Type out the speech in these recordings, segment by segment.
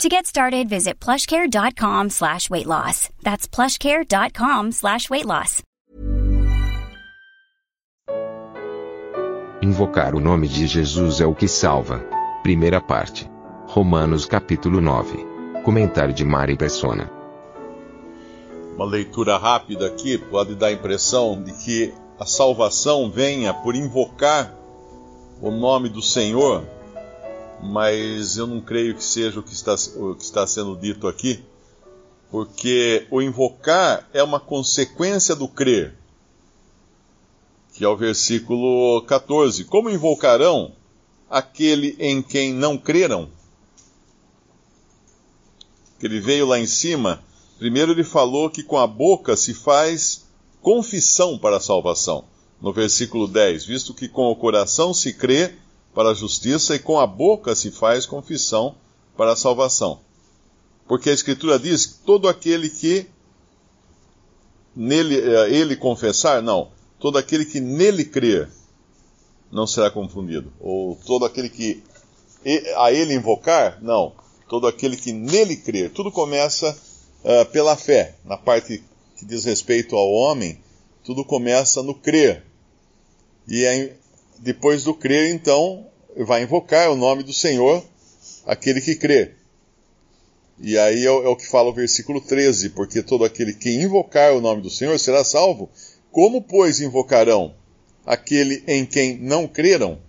To get started, visit plushcare.com slash weight loss. That's plushcare.com slash weight loss. Invocar o nome de Jesus é o que salva. Primeira parte. Romanos capítulo 9. Comentário de Mari Persona. Uma leitura rápida aqui pode dar a impressão de que a salvação venha por invocar o nome do Senhor mas eu não creio que seja o que está, o que está sendo dito aqui, porque o invocar é uma consequência do crer, que é o versículo 14. Como invocarão aquele em quem não creram? Que ele veio lá em cima, primeiro ele falou que com a boca se faz confissão para a salvação. No versículo 10, visto que com o coração se crê para a justiça e com a boca se faz confissão para a salvação. Porque a Escritura diz que todo aquele que nele, eh, ele confessar, não, todo aquele que nele crer não será confundido. Ou todo aquele que a ele invocar, não, todo aquele que nele crer. Tudo começa uh, pela fé. Na parte que diz respeito ao homem, tudo começa no crer. E é depois do crer, então, vai invocar o nome do Senhor, aquele que crê. E aí é, é o que fala o versículo 13: Porque todo aquele que invocar o nome do Senhor será salvo. Como, pois, invocarão aquele em quem não creram?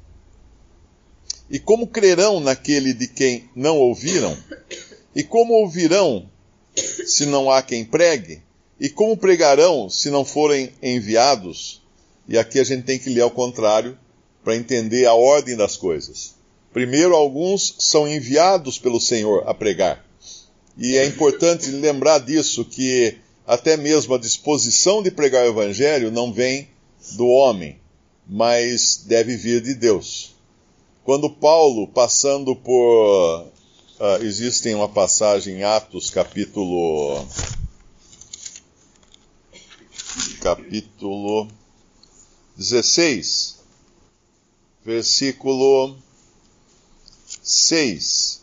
E como crerão naquele de quem não ouviram? E como ouvirão se não há quem pregue? E como pregarão se não forem enviados? E aqui a gente tem que ler ao contrário, para entender a ordem das coisas. Primeiro, alguns são enviados pelo Senhor a pregar. E é importante lembrar disso, que até mesmo a disposição de pregar o Evangelho não vem do homem, mas deve vir de Deus. Quando Paulo, passando por. Uh, existem uma passagem em Atos, capítulo. capítulo 16 versículo 6.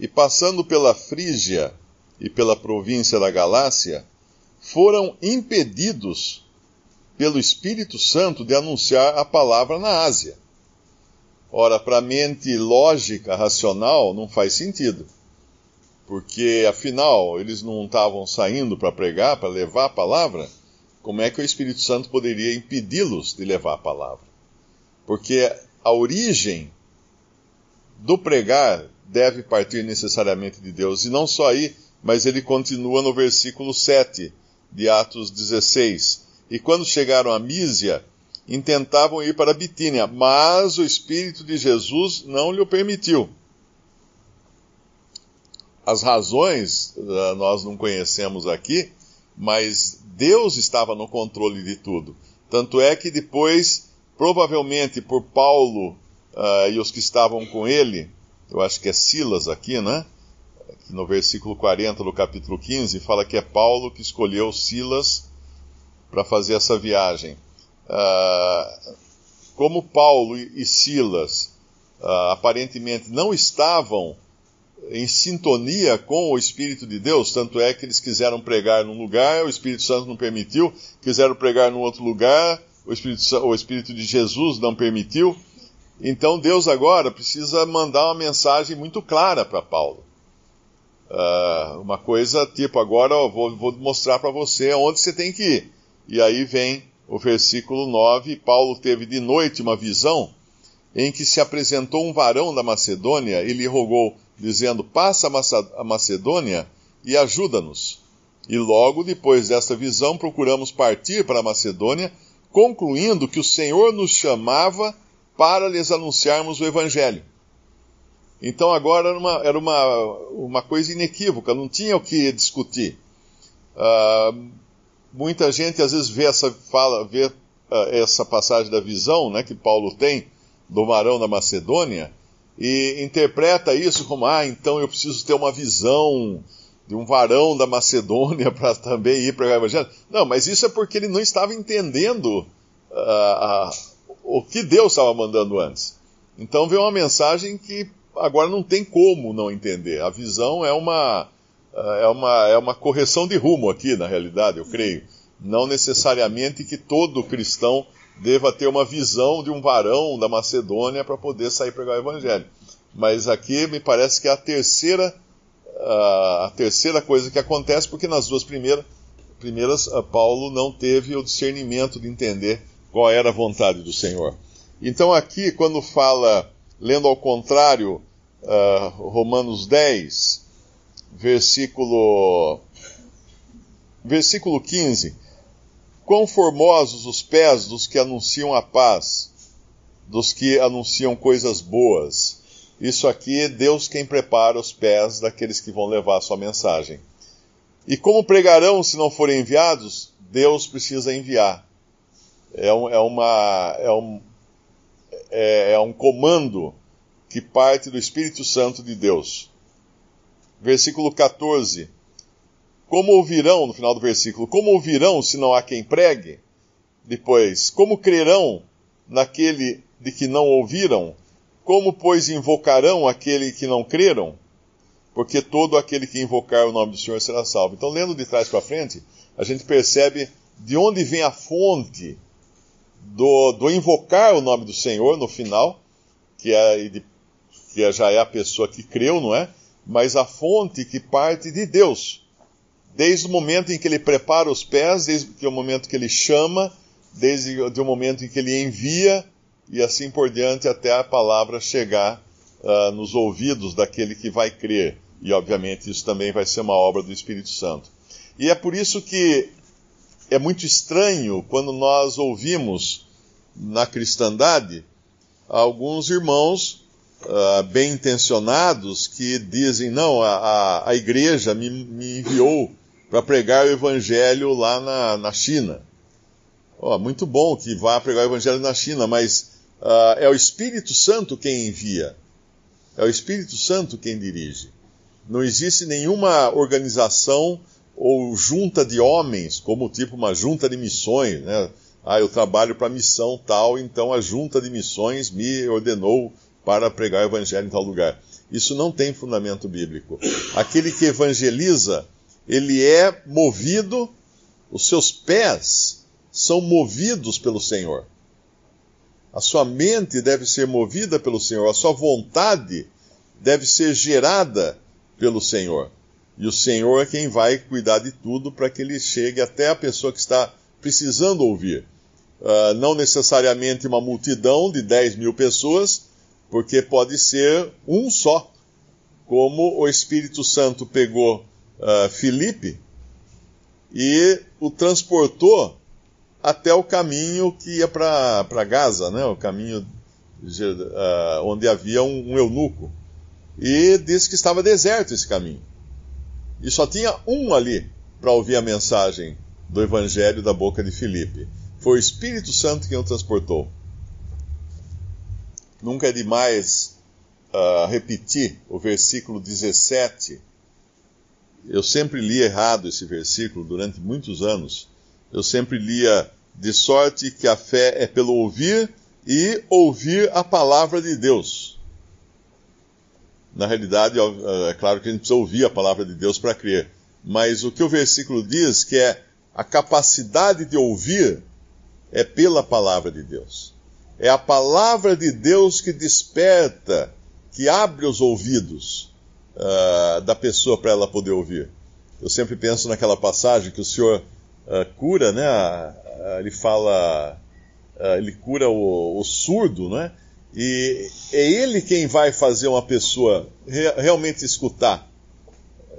E passando pela Frígia e pela província da Galácia, foram impedidos pelo Espírito Santo de anunciar a palavra na Ásia. Ora, para a mente lógica, racional, não faz sentido. Porque, afinal, eles não estavam saindo para pregar, para levar a palavra. Como é que o Espírito Santo poderia impedi-los de levar a palavra? Porque a origem do pregar deve partir necessariamente de Deus. E não só aí, mas ele continua no versículo 7 de Atos 16. E quando chegaram a Mísia, intentavam ir para Bitínia, mas o Espírito de Jesus não lhe permitiu. As razões uh, nós não conhecemos aqui, mas Deus estava no controle de tudo. Tanto é que depois provavelmente por Paulo uh, e os que estavam com ele, eu acho que é Silas aqui, né? No versículo 40 do capítulo 15, fala que é Paulo que escolheu Silas para fazer essa viagem. Uh, como Paulo e Silas uh, aparentemente não estavam em sintonia com o Espírito de Deus, tanto é que eles quiseram pregar num lugar, o Espírito Santo não permitiu, quiseram pregar num outro lugar, o Espírito, o Espírito de Jesus não permitiu. Então Deus agora precisa mandar uma mensagem muito clara para Paulo. Uh, uma coisa tipo, agora eu vou, vou mostrar para você onde você tem que ir. E aí vem o versículo 9: Paulo teve de noite uma visão em que se apresentou um varão da Macedônia e lhe rogou, dizendo: Passa a Macedônia e ajuda-nos. E logo depois desta visão procuramos partir para a Macedônia concluindo que o Senhor nos chamava para lhes anunciarmos o Evangelho. Então agora era uma, era uma, uma coisa inequívoca, não tinha o que discutir. Uh, muita gente às vezes vê essa fala, vê uh, essa passagem da visão, né, que Paulo tem do varão da Macedônia e interpreta isso como ah, então eu preciso ter uma visão de um varão da Macedônia para também ir pregar o evangelho. Não, mas isso é porque ele não estava entendendo uh, uh, o que Deus estava mandando antes. Então veio uma mensagem que agora não tem como não entender. A visão é uma é uma, é uma correção de rumo aqui, na realidade, eu creio. Não necessariamente que todo cristão deva ter uma visão de um varão da Macedônia para poder sair pregar o evangelho. Mas aqui me parece que é a terceira, a terceira coisa que acontece, porque nas duas primeiras, primeiras Paulo não teve o discernimento de entender qual era a vontade do Senhor. Então aqui, quando fala, lendo ao contrário, uh, Romanos 10, versículo, versículo 15. Quão formosos os pés dos que anunciam a paz, dos que anunciam coisas boas. Isso aqui é Deus quem prepara os pés daqueles que vão levar a sua mensagem. E como pregarão se não forem enviados? Deus precisa enviar. É, um, é, uma, é, um, é, é um comando que parte do Espírito Santo de Deus versículo 14. Como ouvirão, no final do versículo, como ouvirão se não há quem pregue? Depois, como crerão naquele de que não ouviram? Como, pois, invocarão aquele que não creram? Porque todo aquele que invocar o nome do Senhor será salvo. Então, lendo de trás para frente, a gente percebe de onde vem a fonte do, do invocar o nome do Senhor no final, que, é, que já é a pessoa que creu, não é? mas a fonte que parte de Deus. Desde o momento em que ele prepara os pés, desde o momento que ele chama, desde o momento em que ele envia, e assim por diante, até a palavra chegar uh, nos ouvidos daquele que vai crer. E, obviamente, isso também vai ser uma obra do Espírito Santo. E é por isso que é muito estranho quando nós ouvimos na cristandade alguns irmãos uh, bem intencionados que dizem: não, a, a, a igreja me, me enviou para pregar o evangelho lá na, na China. Oh, muito bom que vá pregar o evangelho na China, mas uh, é o Espírito Santo quem envia. É o Espírito Santo quem dirige. Não existe nenhuma organização ou junta de homens, como tipo uma junta de missões, né? Ah, eu trabalho para missão tal, então a junta de missões me ordenou para pregar o evangelho em tal lugar. Isso não tem fundamento bíblico. Aquele que evangeliza, ele é movido, os seus pés são movidos pelo Senhor. A sua mente deve ser movida pelo Senhor, a sua vontade deve ser gerada pelo Senhor. E o Senhor é quem vai cuidar de tudo para que ele chegue até a pessoa que está precisando ouvir. Uh, não necessariamente uma multidão de 10 mil pessoas, porque pode ser um só, como o Espírito Santo pegou uh, Filipe e o transportou até o caminho que ia para Gaza, né? o caminho uh, onde havia um, um eunuco. E disse que estava deserto esse caminho. E só tinha um ali para ouvir a mensagem do Evangelho da boca de Filipe. Foi o Espírito Santo quem o transportou. Nunca é demais uh, repetir o versículo 17. Eu sempre li errado esse versículo durante muitos anos. Eu sempre lia de sorte que a fé é pelo ouvir e ouvir a palavra de Deus. Na realidade, é claro que a gente precisa ouvir a palavra de Deus para crer. Mas o que o versículo diz que é a capacidade de ouvir é pela palavra de Deus. É a palavra de Deus que desperta, que abre os ouvidos uh, da pessoa para ela poder ouvir. Eu sempre penso naquela passagem que o Senhor uh, cura, né? Uh, ele fala, ele cura o, o, surdo, né? E é ele quem vai fazer uma pessoa re realmente escutar.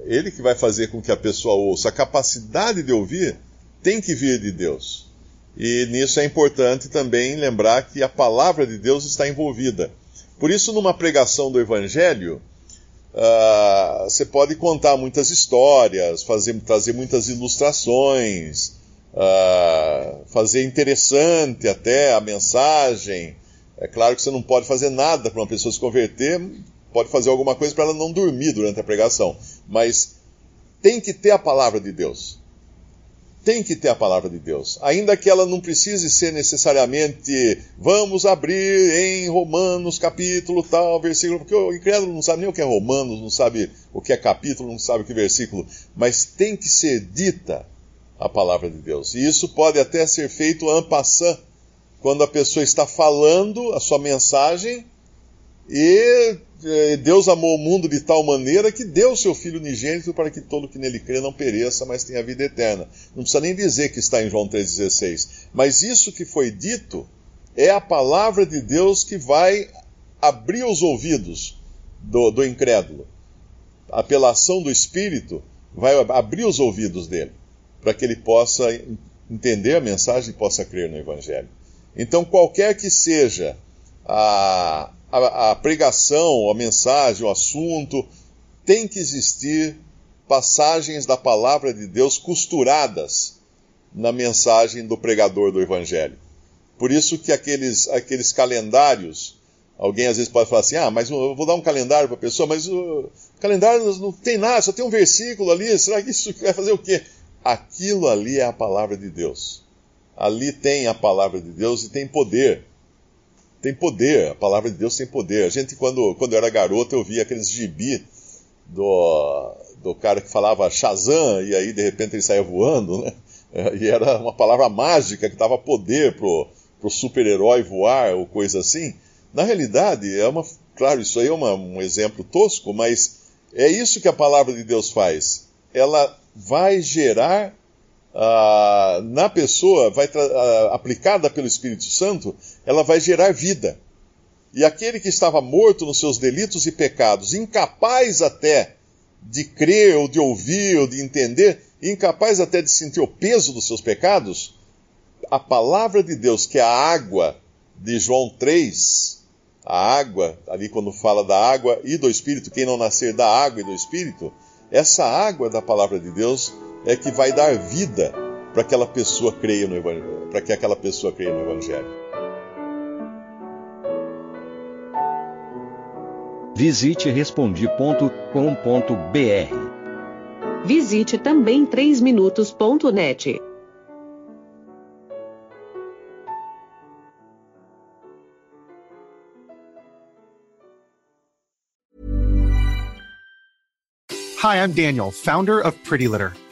Ele que vai fazer com que a pessoa ouça. A capacidade de ouvir tem que vir de Deus. E nisso é importante também lembrar que a palavra de Deus está envolvida. Por isso, numa pregação do Evangelho, uh, você pode contar muitas histórias, fazer, trazer muitas ilustrações, uh, fazer interessante até a mensagem. É claro que você não pode fazer nada para uma pessoa se converter, pode fazer alguma coisa para ela não dormir durante a pregação, mas tem que ter a palavra de Deus tem que ter a palavra de Deus, ainda que ela não precise ser necessariamente vamos abrir em Romanos capítulo tal, versículo, porque o incrédulo não sabe nem o que é Romanos, não sabe o que é capítulo, não sabe o que é versículo, mas tem que ser dita a palavra de Deus. E isso pode até ser feito en passant, quando a pessoa está falando a sua mensagem e Deus amou o mundo de tal maneira que deu seu Filho unigênito para que todo que nele crê não pereça, mas tenha vida eterna. Não precisa nem dizer que está em João 3,16. Mas isso que foi dito é a palavra de Deus que vai abrir os ouvidos do, do incrédulo. A apelação do Espírito vai abrir os ouvidos dele, para que ele possa entender a mensagem e possa crer no Evangelho. Então, qualquer que seja a, a, a pregação, a mensagem, o assunto, tem que existir passagens da palavra de Deus costuradas na mensagem do pregador do Evangelho. Por isso que aqueles, aqueles calendários, alguém às vezes pode falar assim, ah, mas eu vou dar um calendário para a pessoa, mas o calendário não tem nada, só tem um versículo ali, será que isso vai fazer o quê? Aquilo ali é a palavra de Deus. Ali tem a palavra de Deus e tem poder tem poder, a palavra de Deus tem poder. A gente, quando, quando era garoto, eu via aqueles gibi do, do cara que falava Shazam, e aí de repente ele saía voando, né? E era uma palavra mágica que dava poder pro, pro super-herói voar ou coisa assim. Na realidade, é uma. Claro, isso aí é uma, um exemplo tosco, mas é isso que a palavra de Deus faz. Ela vai gerar na pessoa, vai aplicada pelo Espírito Santo, ela vai gerar vida. E aquele que estava morto nos seus delitos e pecados, incapaz até de crer ou de ouvir ou de entender, incapaz até de sentir o peso dos seus pecados, a palavra de Deus, que é a água de João 3, a água, ali quando fala da água e do Espírito, quem não nascer da água e do Espírito, essa água da palavra de Deus é que vai dar vida para aquela pessoa creia no para que aquela pessoa creia no evangelho. Visite respondi.com.br. Visite também 3minutos.net. Hi, I'm Daniel, founder of Pretty Litter.